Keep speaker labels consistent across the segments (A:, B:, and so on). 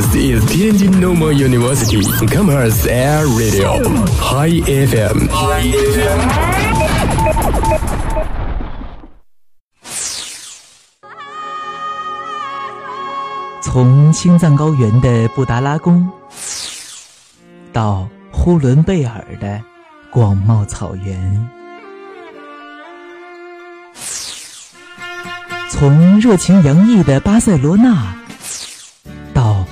A: This is Tianjin Normal University Commerce Air Radio High FM。
B: 从青藏高原的布达拉宫，到呼伦贝尔的广袤草原，从热情洋溢的巴塞罗那，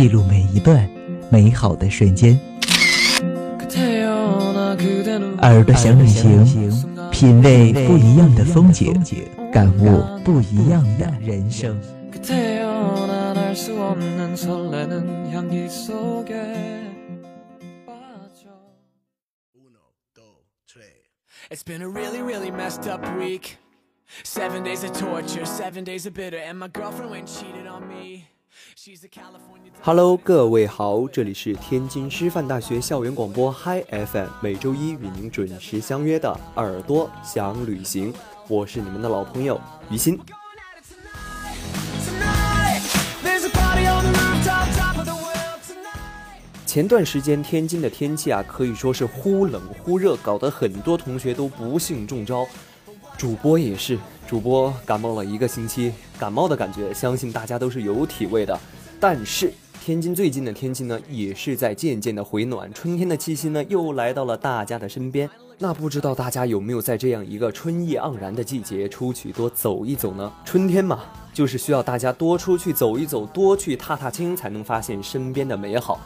B: 记录每一段美好的瞬间。耳朵想旅行，品味不一样的风景，感悟不一样的人生。It's been a really, really messed up week. Seven days of torture, seven days of bitter, and my girlfriend went cheated on me.
C: Hello，各位好，这里是天津师范大学校园广播 Hi FM，每周一与您准时相约的耳朵想旅行，我是你们的老朋友于心。前段时间天津的天气啊，可以说是忽冷忽热，搞得很多同学都不幸中招。主播也是，主播感冒了一个星期，感冒的感觉相信大家都是有体味的。但是天津最近的天气呢，也是在渐渐的回暖，春天的气息呢又来到了大家的身边。那不知道大家有没有在这样一个春意盎然的季节出去多走一走呢？春天嘛，就是需要大家多出去走一走，多去踏踏青，才能发现身边的美好。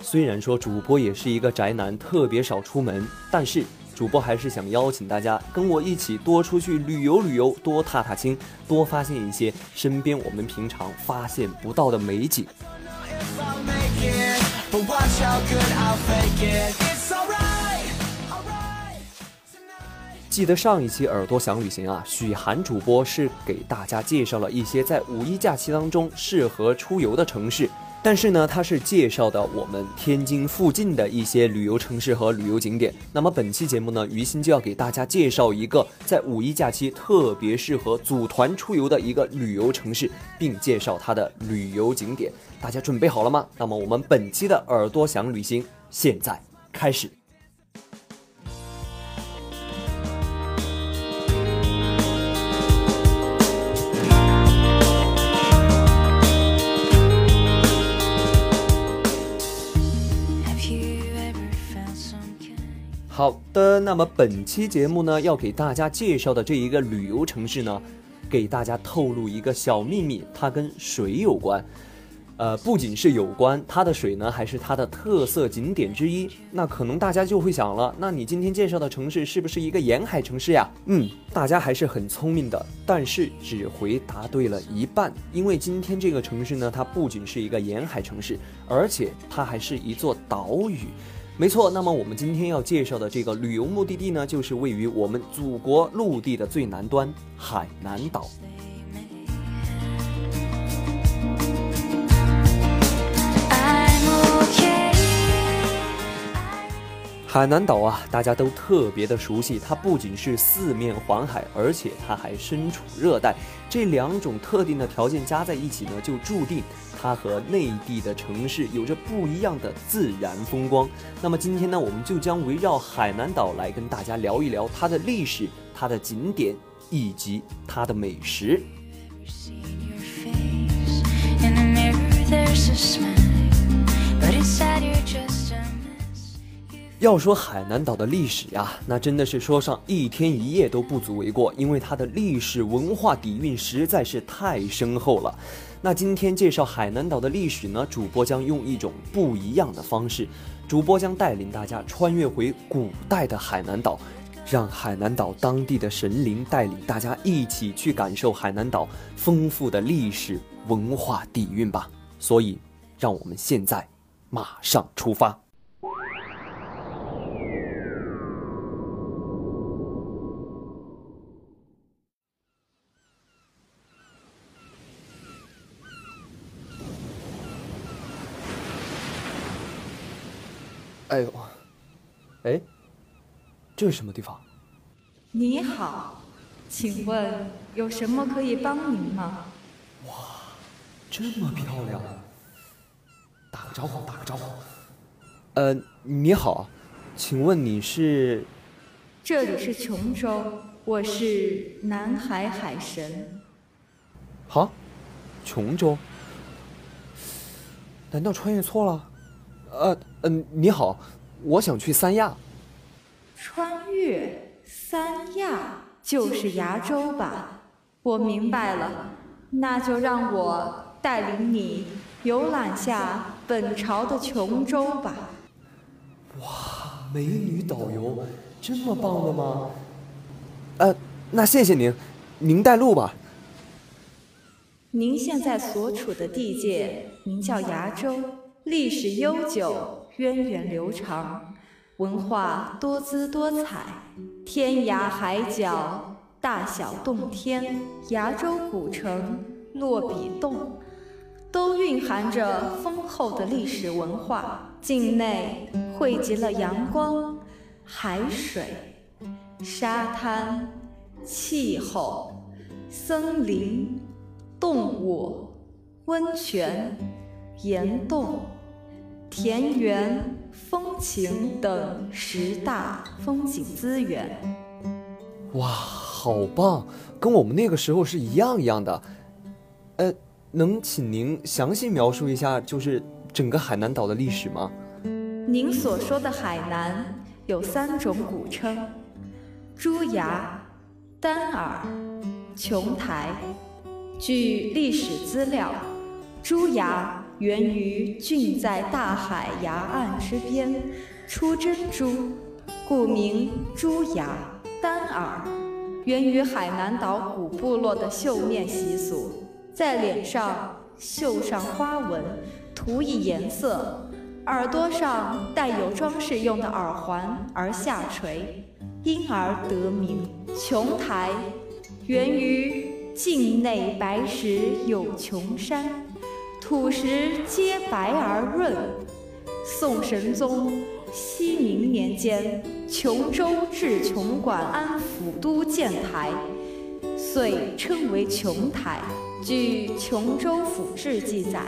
C: 虽然说主播也是一个宅男，特别少出门，但是主播还是想邀请大家跟我一起多出去旅游旅游，多踏踏青，多发现一些身边我们平常发现不到的美景。记得上一期耳朵想旅行啊，许涵主播是给大家介绍了一些在五一假期当中适合出游的城市。但是呢，它是介绍的我们天津附近的一些旅游城市和旅游景点。那么本期节目呢，于心就要给大家介绍一个在五一假期特别适合组团出游的一个旅游城市，并介绍它的旅游景点。大家准备好了吗？那么我们本期的耳朵想旅行现在开始。好的，那么本期节目呢，要给大家介绍的这一个旅游城市呢，给大家透露一个小秘密，它跟水有关。呃，不仅是有关，它的水呢，还是它的特色景点之一。那可能大家就会想了，那你今天介绍的城市是不是一个沿海城市呀？嗯，大家还是很聪明的，但是只回答对了一半。因为今天这个城市呢，它不仅是一个沿海城市，而且它还是一座岛屿。没错，那么我们今天要介绍的这个旅游目的地呢，就是位于我们祖国陆地的最南端——海南岛。海南岛啊，大家都特别的熟悉。它不仅是四面环海，而且它还身处热带。这两种特定的条件加在一起呢，就注定它和内地的城市有着不一样的自然风光。那么今天呢，我们就将围绕海南岛来跟大家聊一聊它的历史、它的景点以及它的美食。要说海南岛的历史呀，那真的是说上一天一夜都不足为过，因为它的历史文化底蕴实在是太深厚了。那今天介绍海南岛的历史呢，主播将用一种不一样的方式，主播将带领大家穿越回古代的海南岛，让海南岛当地的神灵带领大家一起去感受海南岛丰富的历史文化底蕴吧。所以，让我们现在马上出发。哎呦，哎，这是什么地方？
D: 你好，请问有什么可以帮您吗？
C: 哇，这么漂亮！打个招呼，打个招呼。呃，你好，请问你是？
D: 这里是琼州，我是南海海神。
C: 好，琼州？难道穿越错了？呃嗯，你好，我想去三亚。
D: 穿越三亚就是崖州吧？我明白了，那就让我带领你游览下本朝的琼州吧。
C: 哇，美女导游，这么棒的吗？呃，那谢谢您，您带路吧。
D: 您现在所处的地界名叫崖州。历史悠久，源远流长，文化多姿多彩，天涯海角，大小洞天，崖州古城落笔洞，都蕴含着丰厚的历史文化。境内汇集了阳光、海水、沙滩、气候、森林、动物、温泉、岩洞。田园风情等十大风景资源，
C: 哇，好棒，跟我们那个时候是一样一样的。呃，能请您详细描述一下，就是整个海南岛的历史吗？
D: 您所说的海南有三种古称：朱崖、丹耳、琼台。据历史资料，朱崖。源于郡在大海崖岸之边出珍珠，故名珠崖。丹耳源于海南岛古部落的绣面习俗，在脸上绣上花纹，涂以颜色，耳朵上带有装饰用的耳环而下垂，因而得名。琼台源于境内白石有琼山。土石皆白而润。宋神宗熙宁年间，琼州置琼馆安抚都建台，遂称为琼台。据《琼州府志》记载，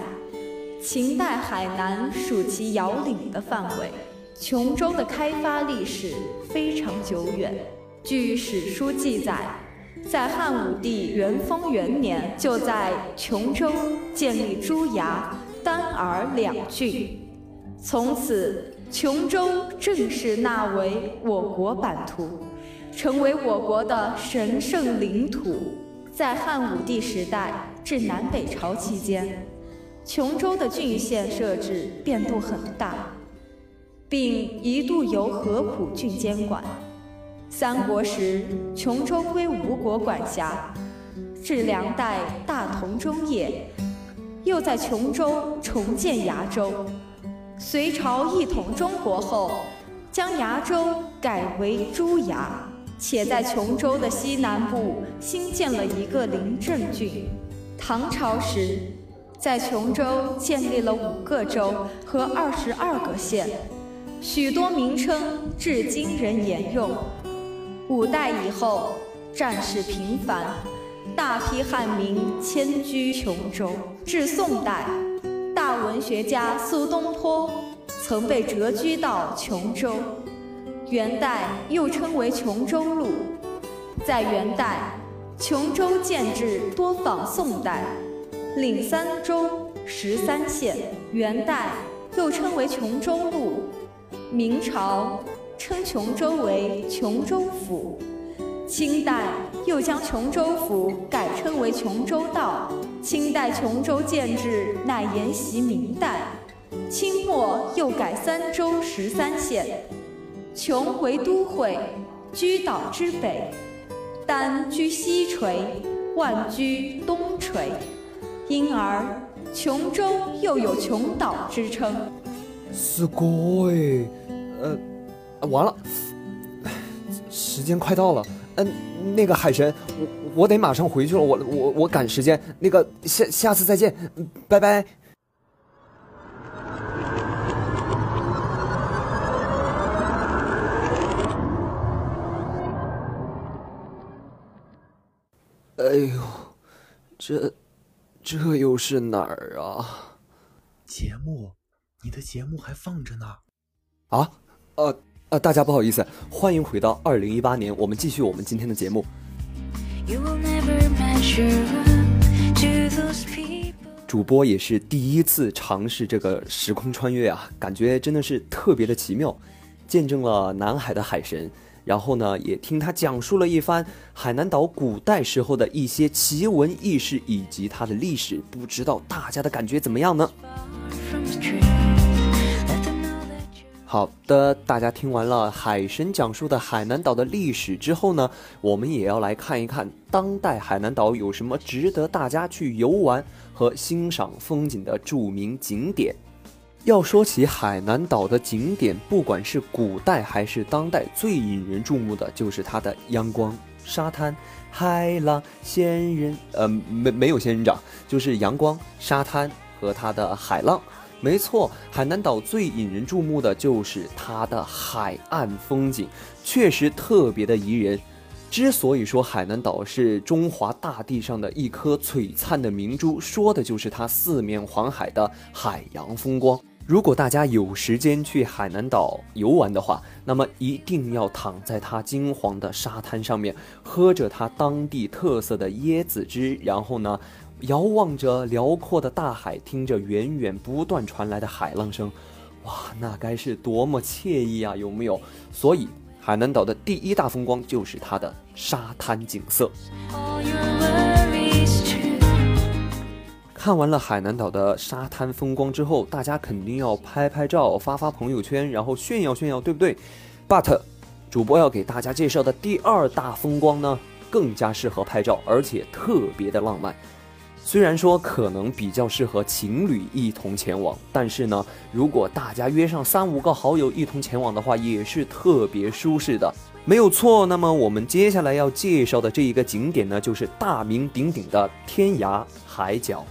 D: 秦代海南属其遥领的范围。琼州的开发历史非常久远。据史书记载。在汉武帝元丰元年，就在琼州建立朱崖、丹耳两郡，从此琼州正式纳为我国版图，成为我国的神圣领土。在汉武帝时代至南北朝期间，琼州的郡县设置变动很大，并一度由合浦郡监管。三国时，琼州归吴国管辖；至梁代大同中叶，又在琼州重建崖州。隋朝一统中国后，将崖州改为朱崖，且在琼州的西南部新建了一个临镇郡。唐朝时，在琼州建立了五个州和二十二个县，许多名称至今仍沿用。五代以后，战事频繁，大批汉民迁居琼州。至宋代，大文学家苏东坡曾被谪居到琼州。元代又称为琼州路。在元代，琼州建制多仿宋代，领三州十三县。元代又称为琼州路。明朝。称琼州为琼州府，清代又将琼州府改称为琼州道。清代琼州建制乃沿袭明代，清末又改三州十三县。琼为都会，居岛之北，丹居西陲，万居东陲，因而 琼中又有琼岛之称。
C: すごい，呃， 完了，时间快到了。嗯，那个海神，我我得马上回去了，我我我赶时间。那个下下次再见，拜拜。哎呦，这这又是哪儿啊？
E: 节目，你的节目还放着呢。
C: 啊，呃呃，大家不好意思，欢迎回到二零一八年，我们继续我们今天的节目。主播也是第一次尝试这个时空穿越啊，感觉真的是特别的奇妙，见证了南海的海神。然后呢，也听他讲述了一番海南岛古代时候的一些奇闻异事以及它的历史，不知道大家的感觉怎么样呢？好的，大家听完了海神讲述的海南岛的历史之后呢，我们也要来看一看当代海南岛有什么值得大家去游玩和欣赏风景的著名景点。要说起海南岛的景点，不管是古代还是当代，最引人注目的就是它的阳光、沙滩、海浪、仙人，呃，没没有仙人掌，就是阳光、沙滩和它的海浪。没错，海南岛最引人注目的就是它的海岸风景，确实特别的宜人。之所以说海南岛是中华大地上的一颗璀璨的明珠，说的就是它四面环海的海洋风光。如果大家有时间去海南岛游玩的话，那么一定要躺在它金黄的沙滩上面，喝着它当地特色的椰子汁，然后呢，遥望着辽阔的大海，听着源源不断传来的海浪声，哇，那该是多么惬意啊！有没有？所以，海南岛的第一大风光就是它的沙滩景色。看完了海南岛的沙滩风光之后，大家肯定要拍拍照、发发朋友圈，然后炫耀炫耀，对不对？But，主播要给大家介绍的第二大风光呢，更加适合拍照，而且特别的浪漫。虽然说可能比较适合情侣一同前往，但是呢，如果大家约上三五个好友一同前往的话，也是特别舒适的，没有错。那么我们接下来要介绍的这一个景点呢，就是大名鼎鼎的天涯海角。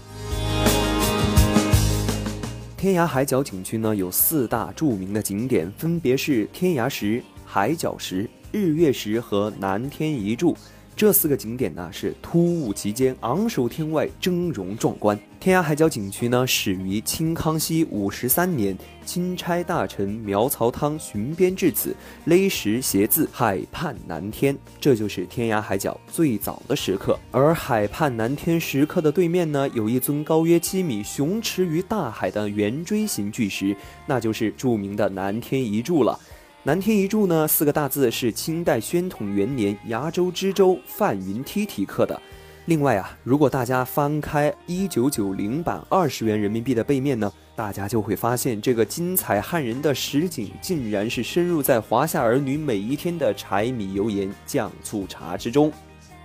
C: 天涯海角景区呢有四大著名的景点，分别是天涯石、海角石、日月石和南天一柱。这四个景点呢是突兀其间，昂首天外，峥嵘壮观。天涯海角景区呢始于清康熙五十三年，钦差大臣苗曹汤巡边至此，勒石写字“海畔南天”，这就是天涯海角最早的石刻。而海畔南天石刻的对面呢，有一尊高约七米、雄驰于大海的圆锥形巨石，那就是著名的南天一柱了。南天一柱呢，四个大字是清代宣统元年崖州知州范云梯题刻的。另外啊，如果大家翻开一九九零版二十元人民币的背面呢，大家就会发现这个精彩撼人的实景，竟然是深入在华夏儿女每一天的柴米油盐酱醋茶之中。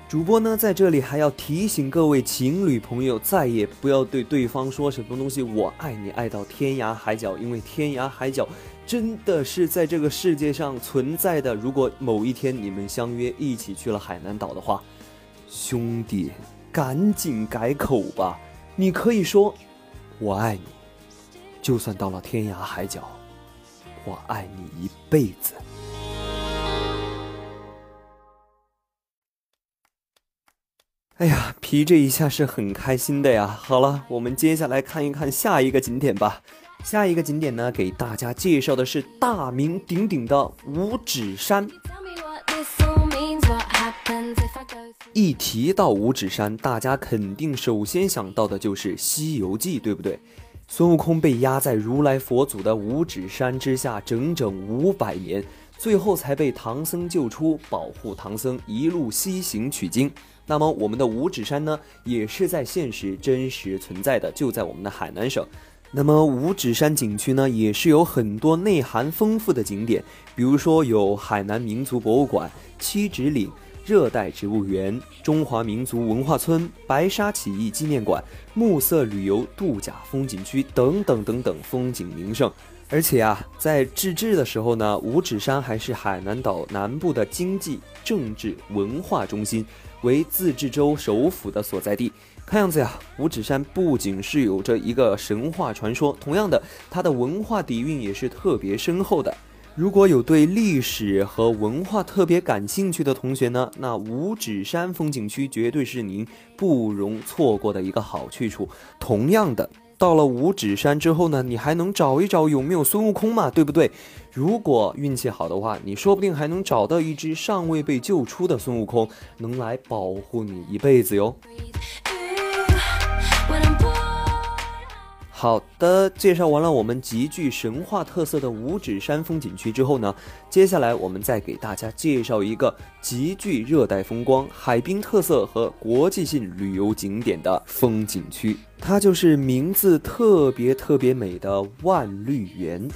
C: 主播呢，在这里还要提醒各位情侣朋友，再也不要对对方说什么东西“我爱你”，爱到天涯海角，因为天涯海角。真的是在这个世界上存在的。如果某一天你们相约一起去了海南岛的话，兄弟，赶紧改口吧！你可以说“我爱你”，就算到了天涯海角，我爱你一辈子。哎呀，皮这一下是很开心的呀！好了，我们接下来看一看下一个景点吧。下一个景点呢，给大家介绍的是大名鼎鼎的五指山。一提到五指山，大家肯定首先想到的就是《西游记》，对不对？孙悟空被压在如来佛祖的五指山之下整整五百年，最后才被唐僧救出，保护唐僧一路西行取经。那么，我们的五指山呢，也是在现实真实存在的，就在我们的海南省。那么五指山景区呢，也是有很多内涵丰富的景点，比如说有海南民族博物馆、七指岭、热带植物园、中华民族文化村、白沙起义纪念馆、暮色旅游度假风景区等等等等风景名胜。而且啊，在自治的时候呢，五指山还是海南岛南部的经济、政治、文化中心，为自治州首府的所在地。看样子呀，五指山不仅是有着一个神话传说，同样的，它的文化底蕴也是特别深厚的。如果有对历史和文化特别感兴趣的同学呢，那五指山风景区绝对是您不容错过的一个好去处。同样的。到了五指山之后呢，你还能找一找有没有孙悟空嘛，对不对？如果运气好的话，你说不定还能找到一只尚未被救出的孙悟空，能来保护你一辈子哟。好的，介绍完了我们极具神话特色的五指山风景区之后呢，接下来我们再给大家介绍一个极具热带风光、海滨特色和国际性旅游景点的风景区，它就是名字特别特别美的万绿园。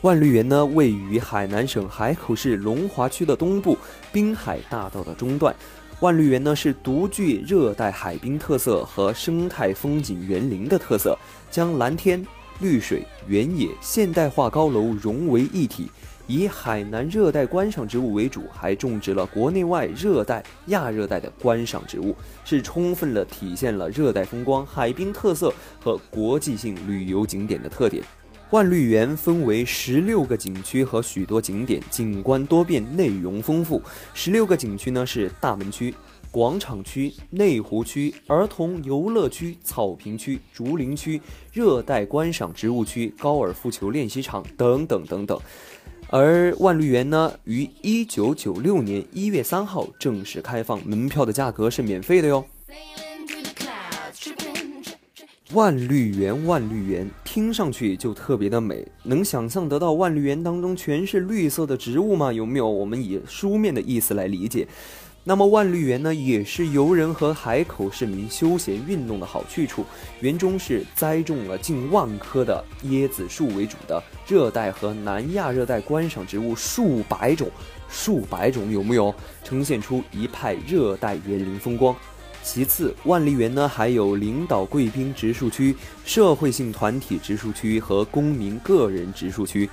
C: 万绿园呢，位于海南省海口市龙华区的东部，滨海大道的中段。万绿园呢是独具热带海滨特色和生态风景园林的特色，将蓝天、绿水、原野、现代化高楼融为一体，以海南热带观赏植物为主，还种植了国内外热带、亚热带的观赏植物，是充分的体现了热带风光、海滨特色和国际性旅游景点的特点。万绿园分为十六个景区和许多景点，景观多变，内容丰富。十六个景区呢是大门区、广场区、内湖区、儿童游乐区、草坪区、竹林区、热带观赏植物区、高尔夫球练习场等等等等。而万绿园呢，于一九九六年一月三号正式开放，门票的价格是免费的哟。万绿园，万绿园，听上去就特别的美。能想象得到万绿园当中全是绿色的植物吗？有没有？我们以书面的意思来理解。那么万绿园呢，也是游人和海口市民休闲运动的好去处。园中是栽种了近万棵的椰子树为主的热带和南亚热带观赏植物数百种，数百种有没有？呈现出一派热带园林风光。其次，万丽园呢还有领导贵宾植树区、社会性团体植树区和公民个人植树区。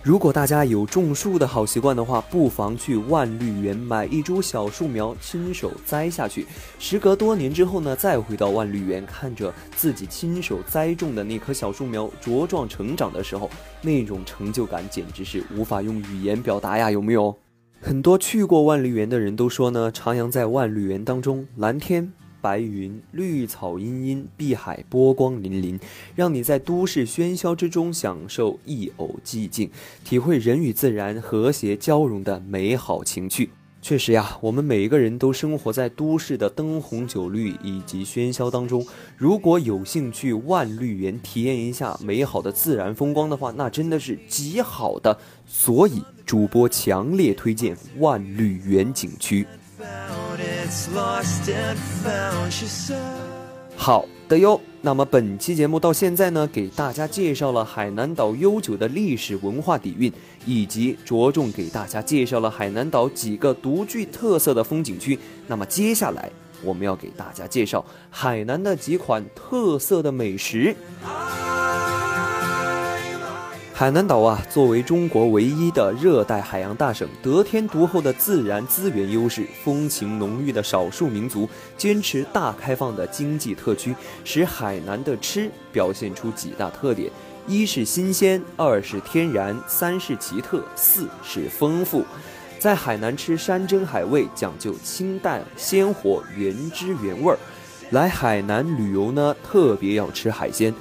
C: 如果大家有种树的好习惯的话，不妨去万绿园买一株小树苗，亲手栽下去。时隔多年之后呢，再回到万绿园，看着自己亲手栽种的那棵小树苗茁壮成长的时候，那种成就感简直是无法用语言表达呀，有没有？很多去过万绿园的人都说呢，徜徉在万绿园当中，蓝天白云、绿草茵茵，碧海波光粼粼，让你在都市喧嚣之中享受一偶寂静，体会人与自然和谐交融的美好情趣。确实呀，我们每一个人都生活在都市的灯红酒绿以及喧嚣当中。如果有兴趣万绿园体验一下美好的自然风光的话，那真的是极好的。所以主播强烈推荐万绿园景区。好的哟。那么本期节目到现在呢，给大家介绍了海南岛悠久的历史文化底蕴，以及着重给大家介绍了海南岛几个独具特色的风景区。那么接下来我们要给大家介绍海南的几款特色的美食。啊海南岛啊，作为中国唯一的热带海洋大省，得天独厚的自然资源优势，风情浓郁的少数民族，坚持大开放的经济特区，使海南的吃表现出几大特点：一是新鲜，二是天然，三是奇特，四是丰富。在海南吃山珍海味，讲究清淡鲜活、原汁原味儿。来海南旅游呢，特别要吃海鲜。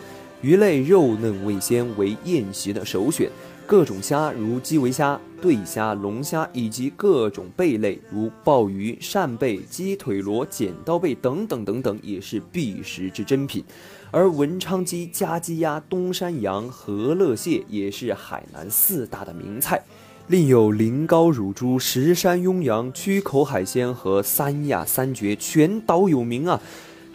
C: 鱼类肉嫩味鲜，为宴席的首选。各种虾，如基围虾、对虾、龙虾，以及各种贝类，如鲍鱼、扇贝、鸡腿螺、剪刀贝等等等等，也是必食之珍品。而文昌鸡、家鸡鸭、东山羊、和乐蟹也是海南四大的名菜。另有临高乳猪、石山雍羊、曲口海鲜和三亚三绝，全岛有名啊！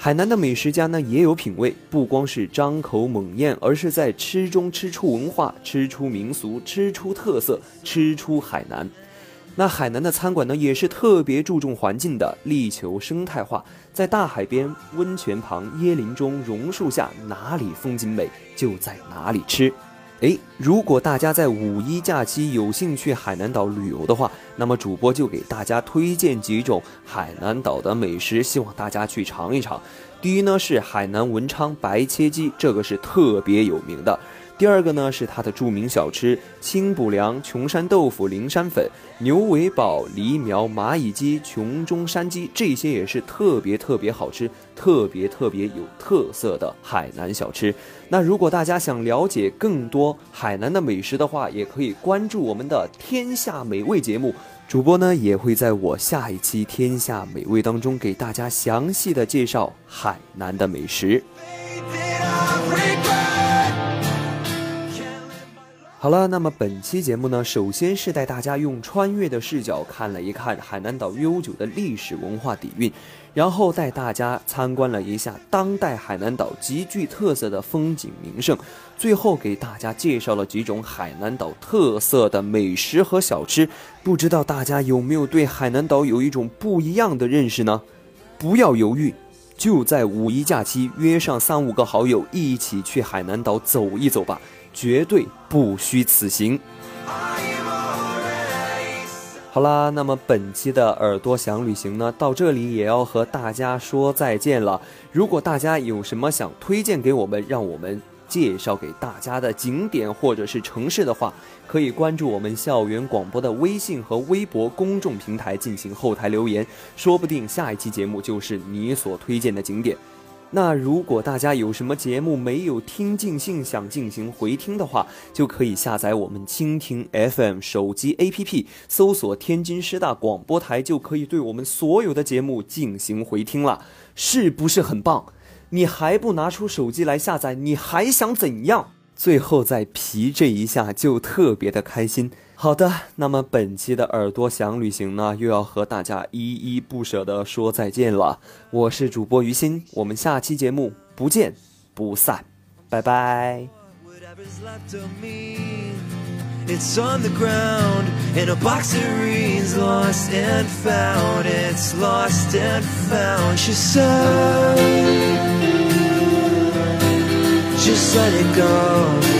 C: 海南的美食家呢也有品味，不光是张口猛咽，而是在吃中吃出文化，吃出民俗，吃出特色，吃出海南。那海南的餐馆呢也是特别注重环境的，力求生态化，在大海边、温泉旁、椰林中、榕树下，哪里风景美就在哪里吃。诶，如果大家在五一假期有幸去海南岛旅游的话，那么主播就给大家推荐几种海南岛的美食，希望大家去尝一尝。第一呢是海南文昌白切鸡，这个是特别有名的。第二个呢是它的著名小吃清补凉、琼山豆腐、灵山粉、牛尾宝、梨苗蚂蚁鸡、琼中山鸡，这些也是特别特别好吃、特别特别有特色的海南小吃。那如果大家想了解更多海南的美食的话，也可以关注我们的《天下美味》节目，主播呢也会在我下一期《天下美味》当中给大家详细的介绍海南的美食。好了，那么本期节目呢，首先是带大家用穿越的视角看了一看海南岛悠久的历史文化底蕴，然后带大家参观了一下当代海南岛极具特色的风景名胜，最后给大家介绍了几种海南岛特色的美食和小吃。不知道大家有没有对海南岛有一种不一样的认识呢？不要犹豫，就在五一假期约上三五个好友一起去海南岛走一走吧。绝对不虚此行。好啦，那么本期的耳朵想旅行呢，到这里也要和大家说再见了。如果大家有什么想推荐给我们，让我们介绍给大家的景点或者是城市的话，可以关注我们校园广播的微信和微博公众平台进行后台留言，说不定下一期节目就是你所推荐的景点。那如果大家有什么节目没有听尽兴，想进行回听的话，就可以下载我们蜻蜓 FM 手机 APP，搜索天津师大广播台，就可以对我们所有的节目进行回听了，是不是很棒？你还不拿出手机来下载，你还想怎样？最后再皮这一下，就特别的开心。好的，那么本期的耳朵想旅行呢，又要和大家依依不舍的说再见了。我是主播于心，我们下期节目不见不散，拜拜。
F: it's on the ground in a box that reads lost and found. It's lost and found. She said just let it go